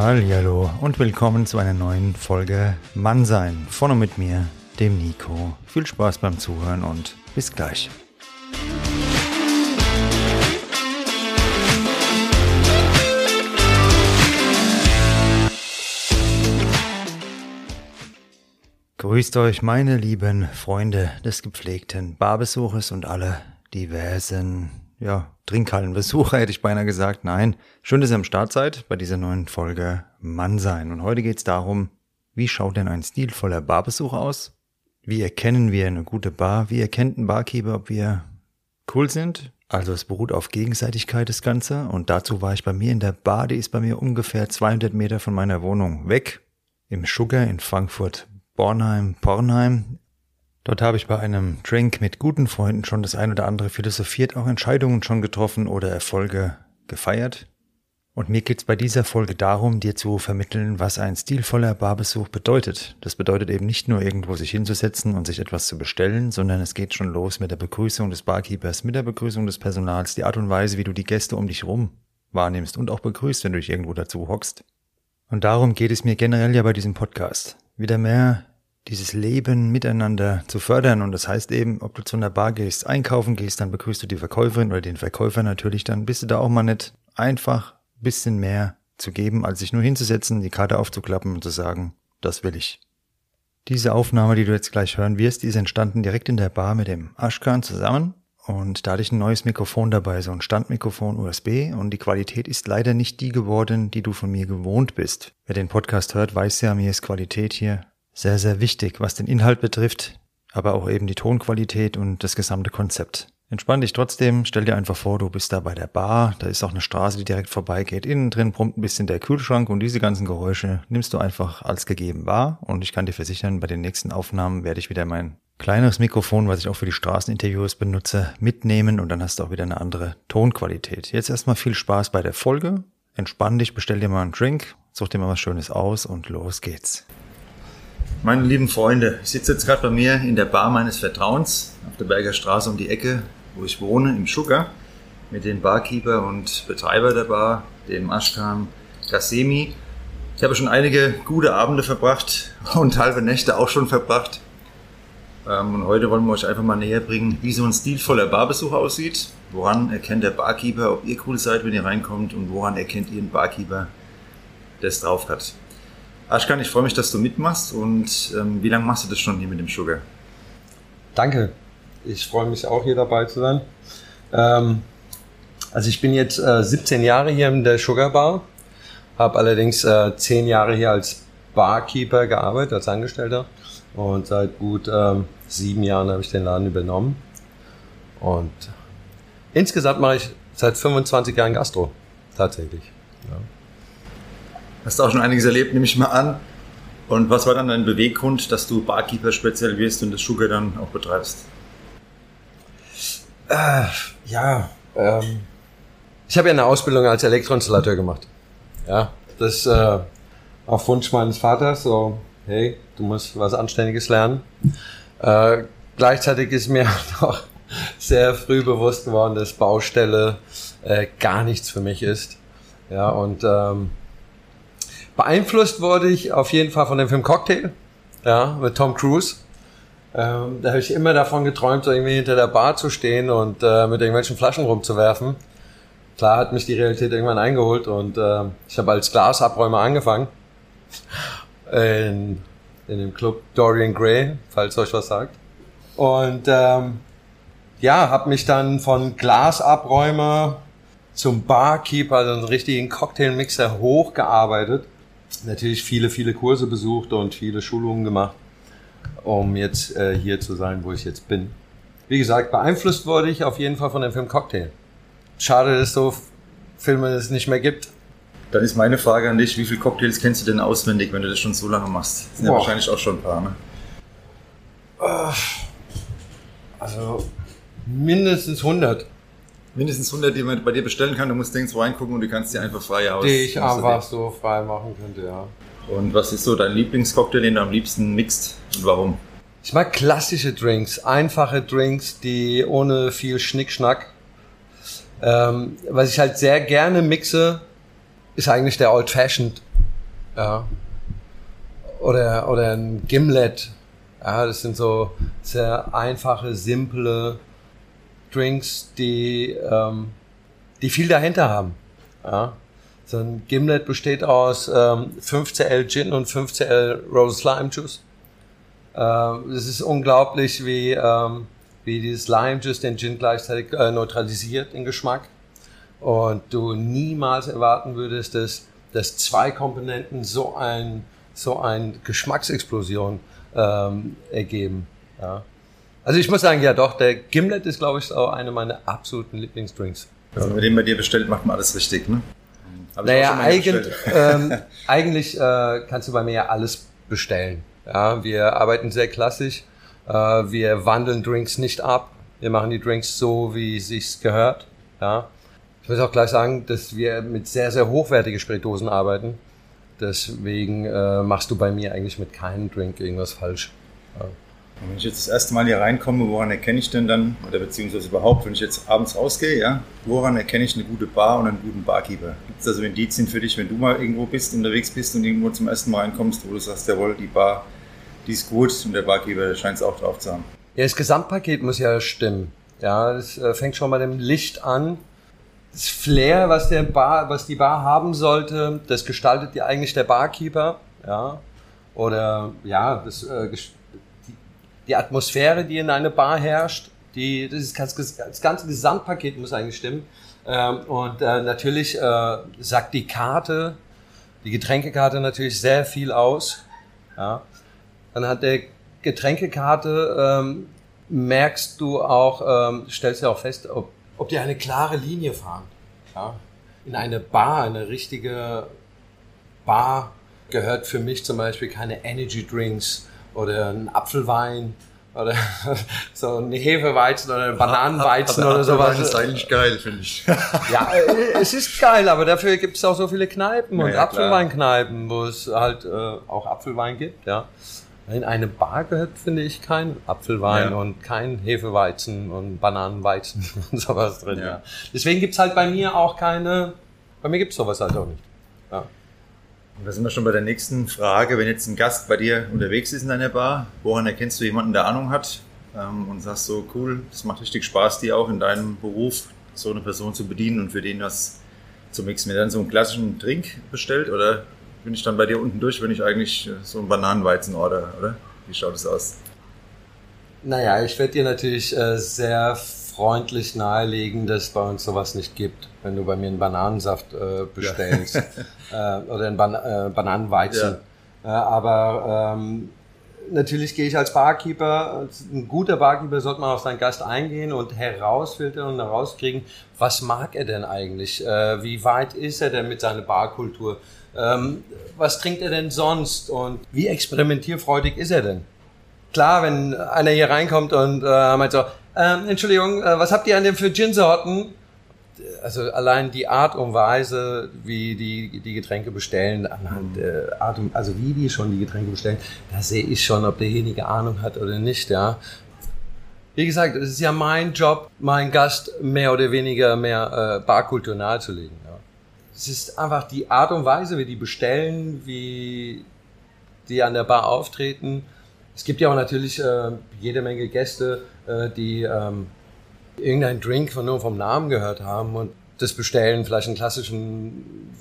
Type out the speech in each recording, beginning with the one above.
Hallo und willkommen zu einer neuen Folge Mannsein. Vorne mit mir, dem Nico. Viel Spaß beim Zuhören und bis gleich. Grüßt euch, meine lieben Freunde des gepflegten Barbesuches und alle diversen, ja, Trinkhallenbesucher hätte ich beinahe gesagt. Nein, schön, dass ihr am Start seid bei dieser neuen Folge Mann sein. Und heute geht es darum, wie schaut denn ein stilvoller Barbesuch aus? Wie erkennen wir eine gute Bar? Wie erkennt ein Barkeeper, ob wir cool sind? Also es beruht auf Gegenseitigkeit das Ganze und dazu war ich bei mir in der Bar, die ist bei mir ungefähr 200 Meter von meiner Wohnung weg, im Sugar in Frankfurt Bornheim, Pornheim. Dort habe ich bei einem Drink mit guten Freunden schon das ein oder andere philosophiert, auch Entscheidungen schon getroffen oder Erfolge gefeiert. Und mir geht es bei dieser Folge darum, dir zu vermitteln, was ein stilvoller Barbesuch bedeutet. Das bedeutet eben nicht nur irgendwo sich hinzusetzen und sich etwas zu bestellen, sondern es geht schon los mit der Begrüßung des Barkeepers, mit der Begrüßung des Personals, die Art und Weise, wie du die Gäste um dich rum wahrnimmst und auch begrüßt, wenn du dich irgendwo dazu hockst. Und darum geht es mir generell ja bei diesem Podcast. Wieder mehr dieses Leben miteinander zu fördern. Und das heißt eben, ob du zu einer Bar gehst, einkaufen gehst, dann begrüßt du die Verkäuferin oder den Verkäufer natürlich, dann bist du da auch mal nicht einfach ein bisschen mehr zu geben, als sich nur hinzusetzen, die Karte aufzuklappen und zu sagen, das will ich. Diese Aufnahme, die du jetzt gleich hören wirst, die ist entstanden direkt in der Bar mit dem Ashkan zusammen. Und da hatte ich ein neues Mikrofon dabei, so ein Standmikrofon USB. Und die Qualität ist leider nicht die geworden, die du von mir gewohnt bist. Wer den Podcast hört, weiß ja, mir ist Qualität hier sehr, sehr wichtig, was den Inhalt betrifft, aber auch eben die Tonqualität und das gesamte Konzept. Entspann dich trotzdem, stell dir einfach vor, du bist da bei der Bar, da ist auch eine Straße, die direkt vorbeigeht. Innen drin brummt ein bisschen der Kühlschrank und diese ganzen Geräusche nimmst du einfach als gegeben wahr. Und ich kann dir versichern, bei den nächsten Aufnahmen werde ich wieder mein kleineres Mikrofon, was ich auch für die Straßeninterviews benutze, mitnehmen und dann hast du auch wieder eine andere Tonqualität. Jetzt erstmal viel Spaß bei der Folge. Entspann dich, bestell dir mal einen Drink, such dir mal was Schönes aus und los geht's. Meine lieben Freunde, ich sitze jetzt gerade bei mir in der Bar meines Vertrauens auf der Berger Straße um die Ecke, wo ich wohne, im Sugar, mit dem Barkeeper und Betreiber der Bar, dem Ashkan Kasemi. Ich habe schon einige gute Abende verbracht und halbe Nächte auch schon verbracht. Ähm, und heute wollen wir euch einfach mal näher bringen, wie so ein stilvoller Barbesuch aussieht. Woran erkennt der Barkeeper, ob ihr cool seid, wenn ihr reinkommt und woran erkennt ihr einen Barkeeper, der es drauf hat. Aschkan, ich freue mich, dass du mitmachst. Und ähm, wie lange machst du das schon hier mit dem Sugar? Danke. Ich freue mich auch hier dabei zu sein. Ähm, also ich bin jetzt äh, 17 Jahre hier in der Sugar Bar, habe allerdings äh, 10 Jahre hier als Barkeeper gearbeitet, als Angestellter. Und seit gut ähm, sieben Jahren habe ich den Laden übernommen. Und insgesamt mache ich seit 25 Jahren Gastro, tatsächlich. Ja. Hast auch schon einiges erlebt, nehme ich mal an. Und was war dann dein Beweggrund, dass du Barkeeper speziell wirst und das Sugar dann auch betreibst? Äh, ja, ähm, ich habe ja eine Ausbildung als Elektroinstallateur gemacht. Ja, das äh, auf Wunsch meines Vaters. So, hey, du musst was Anständiges lernen. Äh, gleichzeitig ist mir auch sehr früh bewusst geworden, dass Baustelle äh, gar nichts für mich ist. Ja, und ähm, Beeinflusst wurde ich auf jeden Fall von dem Film Cocktail, ja, mit Tom Cruise. Ähm, da habe ich immer davon geträumt, so irgendwie hinter der Bar zu stehen und äh, mit irgendwelchen Flaschen rumzuwerfen. Klar hat mich die Realität irgendwann eingeholt und äh, ich habe als Glasabräumer angefangen. In, in dem Club Dorian Gray, falls euch was sagt. Und ähm, ja, habe mich dann von Glasabräumer zum Barkeeper, also einen richtigen Cocktailmixer hochgearbeitet natürlich viele, viele Kurse besucht und viele Schulungen gemacht, um jetzt äh, hier zu sein, wo ich jetzt bin. Wie gesagt, beeinflusst wurde ich auf jeden Fall von dem Film Cocktail. Schade, dass es so Filme es nicht mehr gibt. Dann ist meine Frage an dich, wie viele Cocktails kennst du denn auswendig, wenn du das schon so lange machst? Das sind Boah. ja wahrscheinlich auch schon ein paar, ne? Also mindestens 100 mindestens 100, die man bei dir bestellen kann. Du musst nirgends reingucken und du kannst sie einfach frei aus. Die ich einfach so frei machen könnte, ja. Und was ist so dein Lieblingscocktail, den du am liebsten mixt und warum? Ich mag klassische Drinks, einfache Drinks, die ohne viel Schnickschnack. Ähm, was ich halt sehr gerne mixe, ist eigentlich der Old Fashioned Ja. Oder, oder ein Gimlet. Ja, das sind so sehr einfache, simple Drinks, die, ähm, die viel dahinter haben. Ja. So ein Gimlet besteht aus ähm, 5cl Gin und 5cl Rose Lime Juice. Ähm, es ist unglaublich, wie, ähm, wie dieses Lime Juice den Gin gleichzeitig äh, neutralisiert in Geschmack. Und du niemals erwarten würdest, dass, dass zwei Komponenten so ein, so ein Geschmacksexplosion ähm, ergeben. Ja. Also ich muss sagen, ja doch, der Gimlet ist, glaube ich, auch einer meiner absoluten Lieblingsdrinks. Also wenn man den bei dir bestellt, macht man alles richtig, ne? naja, eigentlich, ähm, eigentlich äh, kannst du bei mir ja alles bestellen. Ja, wir arbeiten sehr klassisch. Äh, wir wandeln Drinks nicht ab. Wir machen die Drinks so, wie es sich gehört. Ja. Ich muss auch gleich sagen, dass wir mit sehr, sehr hochwertigen Spiritosen arbeiten. Deswegen äh, machst du bei mir eigentlich mit keinem Drink irgendwas falsch. Ja. Und wenn ich jetzt das erste Mal hier reinkomme, woran erkenne ich denn dann, oder beziehungsweise überhaupt, wenn ich jetzt abends rausgehe, ja, woran erkenne ich eine gute Bar und einen guten Barkeeper? Gibt es also Indizien für dich, wenn du mal irgendwo bist, unterwegs bist und irgendwo zum ersten Mal reinkommst, wo du sagst, jawohl, die Bar, die ist gut und der Barkeeper scheint es auch drauf zu haben? Ja, das Gesamtpaket muss ja stimmen. Ja, das äh, fängt schon bei dem Licht an. Das Flair, was der Bar, was die Bar haben sollte, das gestaltet ja eigentlich der Barkeeper, ja. Oder ja, das äh, die Atmosphäre, die in einer Bar herrscht, die, das, ist, das ganze Gesamtpaket muss eigentlich stimmen. Ähm, und äh, natürlich äh, sagt die Karte, die Getränkekarte natürlich sehr viel aus. Ja. Hat der Getränkekarte, ähm, merkst du auch, ähm, stellst du auch fest, ob, ob die eine klare Linie fahren. Ja. In eine Bar, eine richtige Bar gehört für mich zum Beispiel keine Energy Drinks, oder ein Apfelwein oder so ein Hefeweizen oder ein Bananenweizen oder sowas. Das ist eigentlich geil, finde ich. ja, äh, es ist geil, aber dafür gibt es auch so viele Kneipen und ja, Apfelweinkneipen, wo es halt äh, auch Apfelwein gibt, ja. In eine Bar gehört, finde ich, kein Apfelwein ja. und kein Hefeweizen und Bananenweizen und sowas drin. Ja. ja. Deswegen gibt's halt bei mir auch keine, bei mir gibt's sowas halt auch nicht. Ja. Und da sind wir schon bei der nächsten Frage. Wenn jetzt ein Gast bei dir unterwegs ist in deiner Bar, woran erkennst du jemanden, der Ahnung hat ähm, und sagst so, cool, das macht richtig Spaß, dir auch in deinem Beruf so eine Person zu bedienen und für den was zu mixen. Mir dann so einen klassischen Drink bestellt oder bin ich dann bei dir unten durch, wenn ich eigentlich so einen Bananenweizen order, oder? Wie schaut es aus? Naja, ich werde dir natürlich äh, sehr freundlich nahelegen, dass es bei uns sowas nicht gibt, wenn du bei mir einen Bananensaft äh, bestellst ja. äh, oder einen Ban äh, Bananenweizen. Ja. Äh, aber ähm, natürlich gehe ich als Barkeeper, ein guter Barkeeper sollte man auf seinen Gast eingehen und herausfiltern und herauskriegen, was mag er denn eigentlich? Äh, wie weit ist er denn mit seiner Barkultur? Ähm, was trinkt er denn sonst? Und wie experimentierfreudig ist er denn? Klar, wenn einer hier reinkommt und äh, meint so, ähm, Entschuldigung, äh, was habt ihr an dem für Gin-Sorten? Also allein die Art und Weise, wie die die Getränke bestellen, anhand der. Art und, also wie die schon die Getränke bestellen, da sehe ich schon, ob derjenige Ahnung hat oder nicht, ja. Wie gesagt, es ist ja mein Job, meinen Gast mehr oder weniger mehr äh, Barkultur nahezulegen. Ja. Es ist einfach die Art und Weise, wie die bestellen, wie die an der Bar auftreten. Es gibt ja auch natürlich äh, jede Menge Gäste, die ähm, irgendeinen Drink von nur vom Namen gehört haben und das bestellen, vielleicht einen klassischen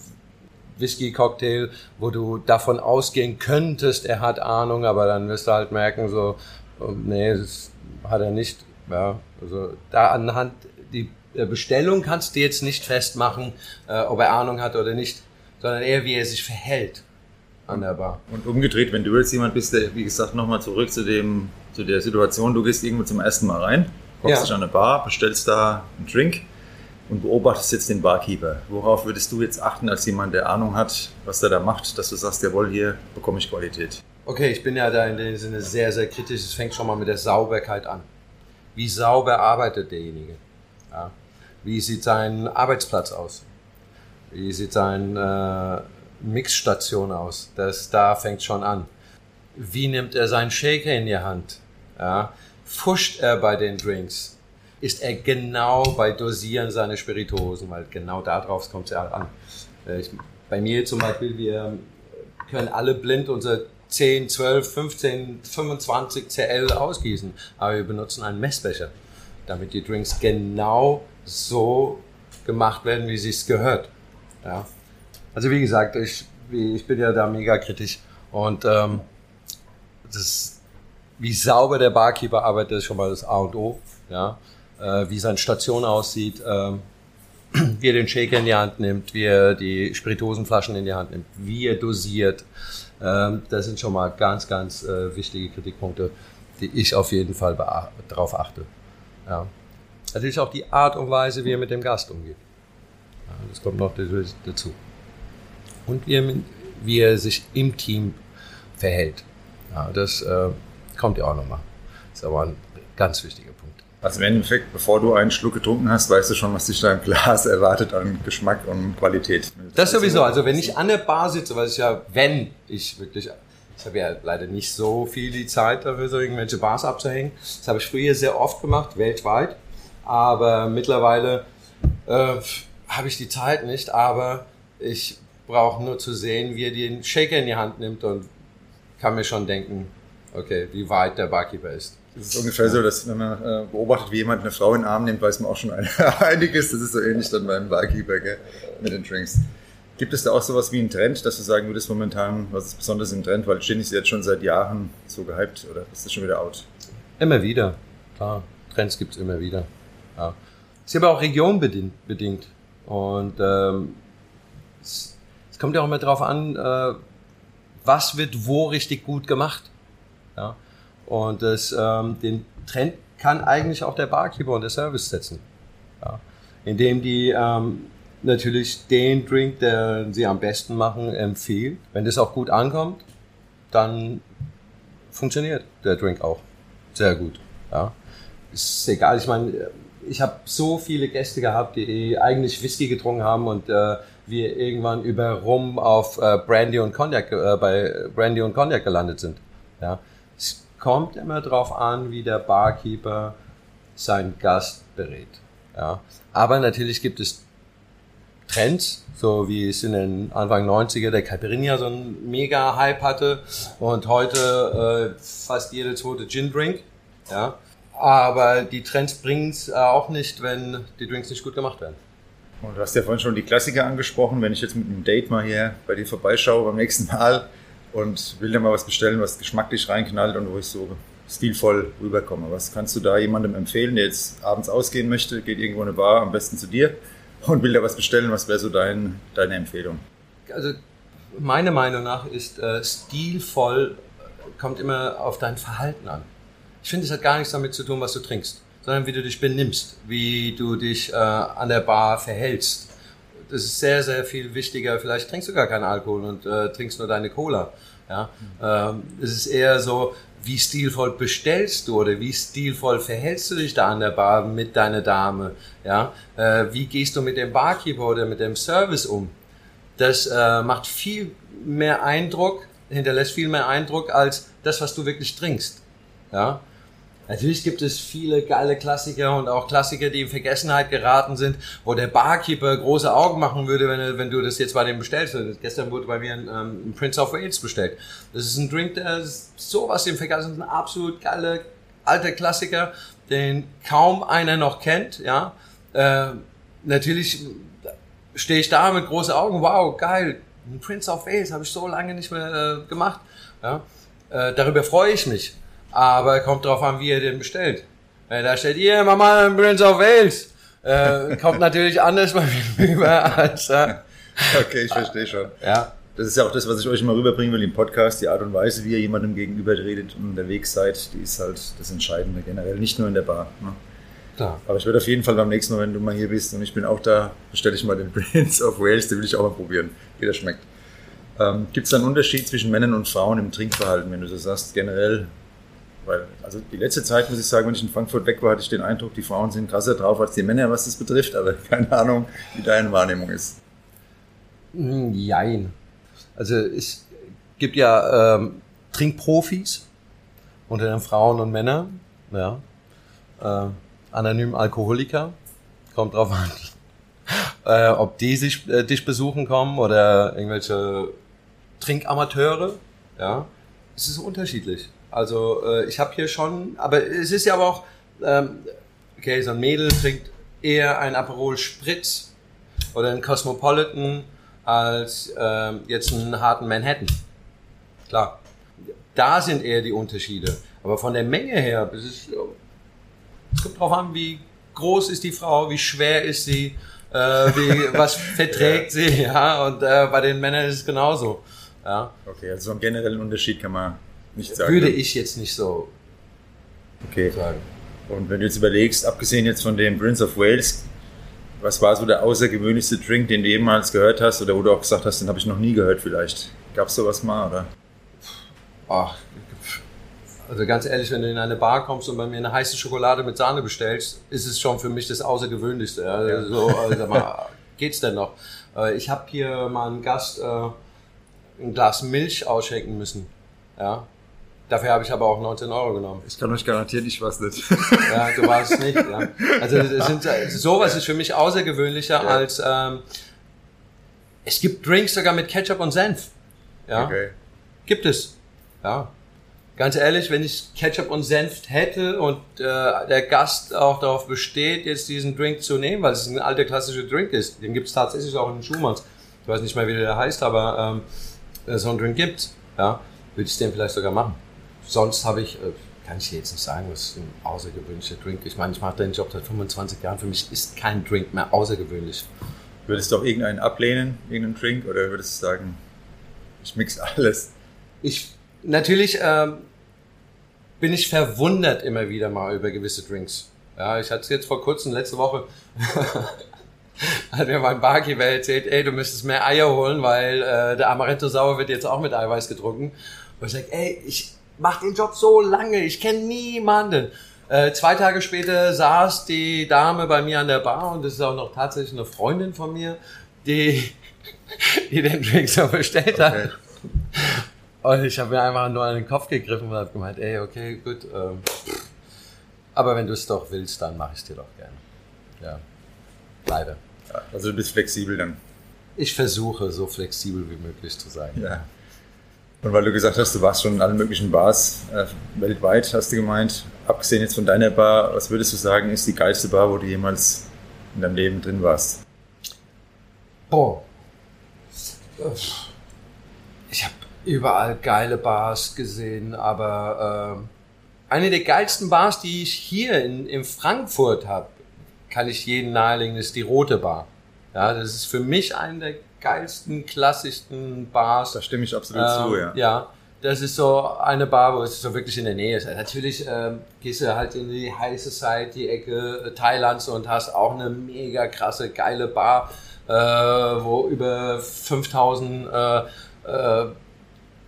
Whisky-Cocktail, wo du davon ausgehen könntest, er hat Ahnung, aber dann wirst du halt merken, so, oh, nee, das hat er nicht. Ja, also da anhand die Bestellung kannst du jetzt nicht festmachen, äh, ob er Ahnung hat oder nicht, sondern eher, wie er sich verhält an der Bar. Und umgedreht, wenn du jetzt jemand bist, der, wie gesagt, nochmal zurück zu dem zu der Situation, du gehst irgendwo zum ersten Mal rein, kommst ja. dich an eine Bar, bestellst da einen Drink und beobachtest jetzt den Barkeeper. Worauf würdest du jetzt achten als jemand, der Ahnung hat, was der da macht, dass du sagst, jawohl, hier bekomme ich Qualität? Okay, ich bin ja da in dem Sinne sehr, sehr kritisch. Es fängt schon mal mit der Sauberkeit an. Wie sauber arbeitet derjenige? Ja. Wie sieht sein Arbeitsplatz aus? Wie sieht seine äh, Mixstation aus? Das, da fängt schon an. Wie nimmt er seinen Shaker in die Hand? Ja, fuscht er bei den Drinks? Ist er genau bei Dosieren seiner Spirituosen? Weil genau darauf kommt es ja an. Äh, ich, bei mir zum Beispiel, wir können alle blind unser 10, 12, 15, 25 CL ausgießen. Aber wir benutzen einen Messbecher, damit die Drinks genau so gemacht werden, wie sie es gehört. Ja. Also wie gesagt, ich, ich bin ja da mega kritisch und ähm, das, wie sauber der Barkeeper arbeitet, ist schon mal das A und O. Ja. Äh, wie seine Station aussieht, äh, wie er den Shaker in die Hand nimmt, wie er die Spirituosenflaschen in die Hand nimmt, wie er dosiert. Ähm, das sind schon mal ganz, ganz äh, wichtige Kritikpunkte, die ich auf jeden Fall darauf achte. Ja. Natürlich auch die Art und Weise, wie er mit dem Gast umgeht. Ja, das kommt noch dazu. Und wie er, wie er sich im Team verhält. Ja, das äh, kommt ja auch nochmal. Das ist aber ein ganz wichtiger Punkt. Also im Endeffekt, bevor du einen Schluck getrunken hast, weißt du schon, was dich da im Glas erwartet an Geschmack und Qualität. Das sowieso. Also wenn ich an der Bar sitze, was ich ja, wenn ich wirklich, ich habe ja leider nicht so viel die Zeit dafür, so irgendwelche Bars abzuhängen. Das habe ich früher sehr oft gemacht, weltweit. Aber mittlerweile äh, habe ich die Zeit nicht. Aber ich brauche nur zu sehen, wie er den Shaker in die Hand nimmt und kann mir schon denken, okay, wie weit der Barkeeper ist. Das ist ungefähr so, dass wenn man äh, beobachtet, wie jemand eine Frau in den Arm nimmt, weiß man auch schon einiges. Das ist so ähnlich dann beim Barkeeper gell? mit den Drinks. Gibt es da auch sowas wie einen Trend, dass du sagen würdest momentan, was ist besonders im Trend, weil Gin ist jetzt schon seit Jahren so gehypt oder ist das schon wieder out? Immer wieder, klar. Trends gibt es immer wieder. Ja. Ist aber auch regionbedingt. Und ähm, es, es kommt ja auch immer darauf an, äh, was wird wo richtig gut gemacht. Ja. Und das, ähm, den Trend kann eigentlich auch der Barkeeper und der Service setzen. Ja. Indem die ähm, natürlich den Drink, der sie am besten machen, empfehlen. Wenn das auch gut ankommt, dann funktioniert der Drink auch sehr gut. Ja. Ist egal, ich meine, ich habe so viele Gäste gehabt, die eigentlich Whisky getrunken haben und äh, wir irgendwann über Rum auf äh, Brandy und Cognac äh, bei Brandy und Cognac gelandet sind. Ja kommt immer darauf an, wie der Barkeeper seinen Gast berät. Ja. Aber natürlich gibt es Trends, so wie es in den Anfang 90er der Caipirinha so einen mega Hype hatte und heute äh, fast jede zweite Gin Drink. Ja. Aber die Trends bringen es auch nicht, wenn die Drinks nicht gut gemacht werden. Und du hast ja vorhin schon die Klassiker angesprochen. Wenn ich jetzt mit einem Date mal hier bei dir vorbeischaue beim nächsten Mal, und will dir mal was bestellen, was geschmacklich reinknallt und wo ich so stilvoll rüberkomme. Was kannst du da jemandem empfehlen, der jetzt abends ausgehen möchte, geht irgendwo in eine Bar, am besten zu dir und will da was bestellen? Was wäre so dein, deine Empfehlung? Also meiner Meinung nach ist äh, stilvoll, kommt immer auf dein Verhalten an. Ich finde, es hat gar nichts damit zu tun, was du trinkst, sondern wie du dich benimmst, wie du dich äh, an der Bar verhältst das ist sehr, sehr viel wichtiger. Vielleicht trinkst du gar keinen Alkohol und äh, trinkst nur deine Cola. Ja, ähm, es ist eher so, wie stilvoll bestellst du oder wie stilvoll verhältst du dich da an der Bar mit deiner Dame? Ja, äh, wie gehst du mit dem Barkeeper oder mit dem Service um? Das äh, macht viel mehr Eindruck, hinterlässt viel mehr Eindruck als das, was du wirklich trinkst. Ja, Natürlich gibt es viele geile Klassiker und auch Klassiker, die in Vergessenheit geraten sind, wo der Barkeeper große Augen machen würde, wenn, wenn du das jetzt bei dem bestellst. Gestern wurde bei mir ein, ähm, Prince of Wales bestellt. Das ist ein Drink, der sowas im Vergessen ist, ein absolut geiler alter Klassiker, den kaum einer noch kennt. Ja, äh, natürlich stehe ich da mit großen Augen. Wow, geil, ein Prince of Wales habe ich so lange nicht mehr äh, gemacht. Ja, äh, darüber freue ich mich. Aber kommt drauf an, wie ihr den bestellt. Wenn da steht, ihr Mama Prince of Wales, äh, kommt natürlich anders mir rüber als. Äh, okay, ich verstehe schon. Ja. Das ist ja auch das, was ich euch immer rüberbringen will im Podcast. Die Art und Weise, wie ihr jemandem gegenüber redet und unterwegs seid, die ist halt das Entscheidende generell, nicht nur in der Bar. Ne? Da. Aber ich würde auf jeden Fall beim nächsten Mal, wenn du mal hier bist und ich bin auch da, bestelle ich mal den Prince of Wales, den will ich auch mal probieren, wie der schmeckt. Ähm, Gibt es da einen Unterschied zwischen Männern und Frauen im Trinkverhalten, wenn du so sagst, generell weil, also die letzte Zeit, muss ich sagen, wenn ich in Frankfurt weg war, hatte ich den Eindruck, die Frauen sind krasser drauf als die Männer, was das betrifft, aber keine Ahnung, wie deine Wahrnehmung ist. Hm, jein. Also es gibt ja ähm, Trinkprofis unter den Frauen und Männern, ja. Äh, anonym Alkoholiker, kommt drauf an, äh, ob die sich, äh, dich besuchen kommen oder irgendwelche Trinkamateure, ja, es ist unterschiedlich. Also äh, ich habe hier schon, aber es ist ja aber auch, ähm, okay, so ein Mädel trinkt eher ein Aperol Spritz oder ein Cosmopolitan als ähm, jetzt einen harten Manhattan. Klar, da sind eher die Unterschiede. Aber von der Menge her, es, ist, es kommt drauf an, wie groß ist die Frau, wie schwer ist sie, äh, wie, was verträgt ja. sie, ja, und äh, bei den Männern ist es genauso. Ja. Okay, also einen generellen Unterschied kann man nicht sagen. Würde ich jetzt nicht so okay. sagen. Und wenn du jetzt überlegst, abgesehen jetzt von dem Prince of Wales, was war so der außergewöhnlichste Drink, den du jemals gehört hast oder wo du auch gesagt hast, den habe ich noch nie gehört vielleicht? Gab es sowas mal, oder? Ach, also ganz ehrlich, wenn du in eine Bar kommst und bei mir eine heiße Schokolade mit Sahne bestellst, ist es schon für mich das Außergewöhnlichste. Ja. Ja. So, also mal, geht's denn noch? Äh, ich habe hier mal einen Gast äh, ein Glas Milch ausschenken müssen. Ja. Dafür habe ich aber auch 19 Euro genommen. Ich kann euch garantieren, ich war es nicht. Ja, du warst es nicht. Ja. Also sind, sowas ist für mich außergewöhnlicher ja. als ähm, es gibt Drinks sogar mit Ketchup und Senf. Ja. Okay. Gibt es. Ja. Ganz ehrlich, wenn ich Ketchup und Senf hätte und äh, der Gast auch darauf besteht, jetzt diesen Drink zu nehmen, weil es ein alter klassischer Drink ist, den gibt es tatsächlich auch in den Schumanns. Ich weiß nicht mehr, wie der heißt, aber ähm, so einen Drink gibt ja, würde ich den vielleicht sogar machen sonst habe ich, äh, kann ich jetzt nicht sagen, was ist ein außergewöhnlicher Drink. Ich meine, ich mache den Job seit 25 Jahren. Für mich ist kein Drink mehr außergewöhnlich. Würdest du auch irgendeinen ablehnen, irgendeinen Drink, oder würdest du sagen, ich mix alles? Ich, natürlich ähm, bin ich verwundert immer wieder mal über gewisse Drinks. Ja, ich hatte es jetzt vor kurzem, letzte Woche, hat mir mein Barkeeper erzählt, ey, du müsstest mehr Eier holen, weil äh, der Amaretto Sauer wird jetzt auch mit Eiweiß getrunken. Und ich sage, ey, ich, mache den Job so lange, ich kenne niemanden. Äh, zwei Tage später saß die Dame bei mir an der Bar und das ist auch noch tatsächlich eine Freundin von mir, die, die den Drink so bestellt okay. hat. Und ich habe mir einfach nur an den Kopf gegriffen und habe gemeint, ey, okay, gut. Ähm, aber wenn du es doch willst, dann mache ich es dir doch gerne. Ja, leider. also du bist flexibel dann. Ich versuche, so flexibel wie möglich zu sein. Ja. Und weil du gesagt hast, du warst schon in allen möglichen Bars äh, weltweit, hast du gemeint, abgesehen jetzt von deiner Bar, was würdest du sagen, ist die geilste Bar, wo du jemals in deinem Leben drin warst? Boah. Ich habe überall geile Bars gesehen, aber äh, eine der geilsten Bars, die ich hier in, in Frankfurt habe, kann ich jeden nahelegen, ist die Rote Bar. Ja, das ist für mich eine der geilsten, klassischsten Bars. Da stimme ich absolut ähm, zu, ja. Ja, das ist so eine Bar, wo es so wirklich in der Nähe ist. Natürlich ähm, gehst du halt in die High Society-Ecke äh, Thailands und hast auch eine mega krasse, geile Bar, äh, wo über 5000 äh, äh,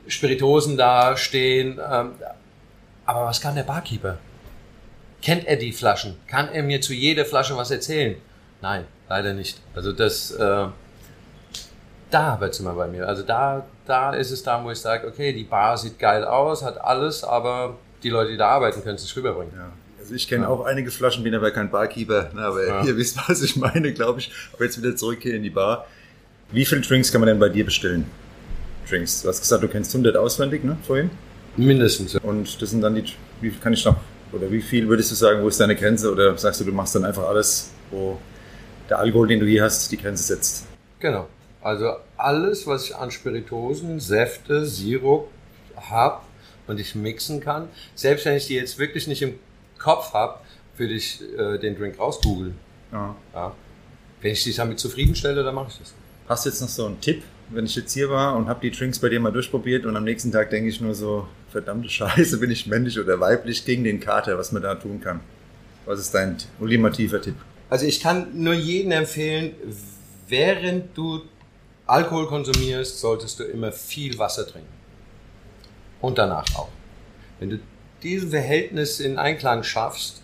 Spiritosen da stehen. Ähm, aber was kann der Barkeeper? Kennt er die Flaschen? Kann er mir zu jeder Flasche was erzählen? Nein, leider nicht. Also das, äh, da wird es immer bei mir. Also da, da ist es da, wo ich sage, okay, die Bar sieht geil aus, hat alles, aber die Leute, die da arbeiten, können es nicht rüberbringen. Ja. Also ich kenne ja. auch einige Flaschen, bin aber kein Barkeeper, ne, aber ja. ihr wisst, was ich meine, glaube ich. Aber jetzt wieder zurückgehen in die Bar. Wie viele Drinks kann man denn bei dir bestellen? Drinks. Du hast gesagt, du kennst 100 auswendig, ne, vorhin? Mindestens. Und das sind dann die, wie kann ich noch, oder wie viel würdest du sagen, wo ist deine Grenze? Oder sagst du, du machst dann einfach alles, wo der Alkohol, den du hier hast, die Grenze setzt? Genau. Also alles, was ich an Spiritosen, Säfte, Sirup habe und ich mixen kann, selbst wenn ich die jetzt wirklich nicht im Kopf habe, würde ich äh, den Drink rausgoogeln. Ja. ja. Wenn ich dich damit zufriedenstelle, dann mache ich das. Hast du jetzt noch so einen Tipp, wenn ich jetzt hier war und habe die Drinks bei dir mal durchprobiert und am nächsten Tag denke ich nur so, verdammte Scheiße, bin ich männlich oder weiblich gegen den Kater, was man da tun kann? Was ist dein ultimativer Tipp? Also ich kann nur jedem empfehlen, während du Alkohol konsumierst, solltest du immer viel Wasser trinken. Und danach auch. Wenn du diesen Verhältnis in Einklang schaffst,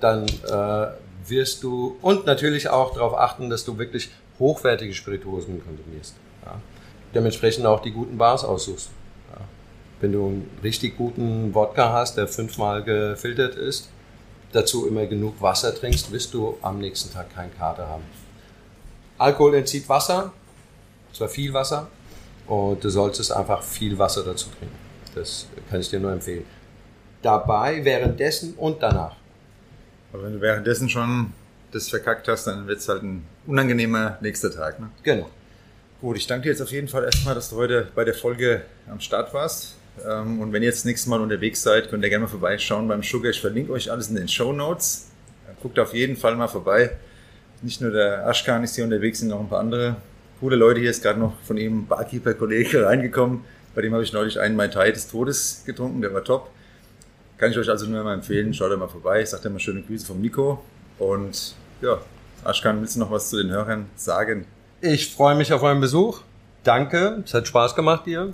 dann äh, wirst du und natürlich auch darauf achten, dass du wirklich hochwertige Spirituosen konsumierst. Ja. Dementsprechend auch die guten Bars aussuchst. Ja. Wenn du einen richtig guten Wodka hast, der fünfmal gefiltert ist, dazu immer genug Wasser trinkst, wirst du am nächsten Tag keinen Kater haben. Alkohol entzieht Wasser, zwar viel Wasser, Und du solltest einfach viel Wasser dazu trinken. Das kann ich dir nur empfehlen. Dabei, währenddessen und danach. Aber wenn du währenddessen schon das verkackt hast, dann wird es halt ein unangenehmer nächster Tag. Ne? Genau. Gut, ich danke dir jetzt auf jeden Fall erstmal, dass du heute bei der Folge am Start warst. Ähm, und wenn ihr jetzt nächstes Mal unterwegs seid, könnt ihr gerne mal vorbeischauen beim Sugar. Ich verlinke euch alles in den Show Notes. Guckt auf jeden Fall mal vorbei. Nicht nur der Aschkan ist hier unterwegs, sind noch ein paar andere coole Leute. Hier ist gerade noch von ihm Barkeeper-Kollege reingekommen. Bei dem habe ich neulich einen Mai Tai des Todes getrunken, der war top. Kann ich euch also nur mal empfehlen, schaut da mal vorbei. Ich sage dir mal schöne Grüße vom Nico. Und ja, Aschkan, willst du noch was zu den Hörern sagen? Ich freue mich auf euren Besuch. Danke, es hat Spaß gemacht, dir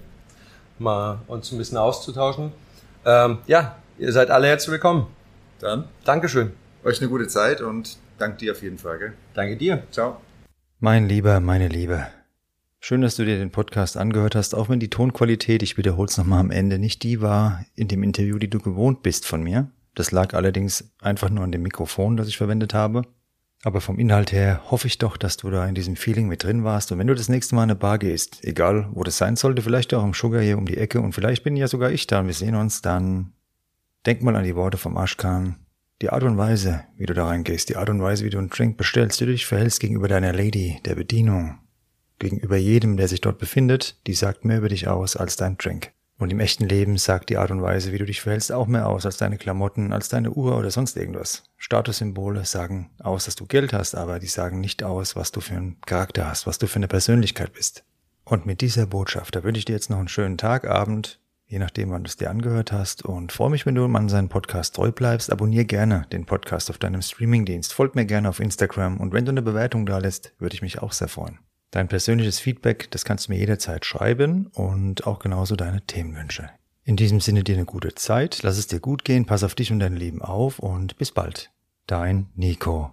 mal uns ein bisschen auszutauschen. Ähm, ja, ihr seid alle herzlich willkommen. Dann Dankeschön. Euch eine gute Zeit und danke dir auf jeden Fall. Gell? Danke dir. Ciao. Mein Lieber, meine Liebe. Schön, dass du dir den Podcast angehört hast, auch wenn die Tonqualität, ich wiederhole es nochmal am Ende, nicht die war in dem Interview, die du gewohnt bist von mir. Das lag allerdings einfach nur an dem Mikrofon, das ich verwendet habe. Aber vom Inhalt her hoffe ich doch, dass du da in diesem Feeling mit drin warst. Und wenn du das nächste Mal in eine Bar gehst, egal wo das sein sollte, vielleicht auch im Sugar hier um die Ecke und vielleicht bin ja sogar ich da und wir sehen uns, dann denk mal an die Worte vom Ashkan. Die Art und Weise, wie du da reingehst, die Art und Weise, wie du einen Drink bestellst, wie du dich verhältst gegenüber deiner Lady, der Bedienung, gegenüber jedem, der sich dort befindet, die sagt mehr über dich aus als dein Drink. Und im echten Leben sagt die Art und Weise, wie du dich verhältst, auch mehr aus als deine Klamotten, als deine Uhr oder sonst irgendwas. Statussymbole sagen aus, dass du Geld hast, aber die sagen nicht aus, was du für einen Charakter hast, was du für eine Persönlichkeit bist. Und mit dieser Botschaft, da wünsche ich dir jetzt noch einen schönen Tag, Abend, je nachdem, wann du es dir angehört hast. Und freue mich, wenn du an seinen Podcast treu bleibst. Abonnier gerne den Podcast auf deinem Streamingdienst. Folg mir gerne auf Instagram. Und wenn du eine Bewertung da lässt, würde ich mich auch sehr freuen. Dein persönliches Feedback, das kannst du mir jederzeit schreiben und auch genauso deine Themenwünsche. In diesem Sinne dir eine gute Zeit, lass es dir gut gehen, pass auf dich und dein Leben auf und bis bald. Dein Nico.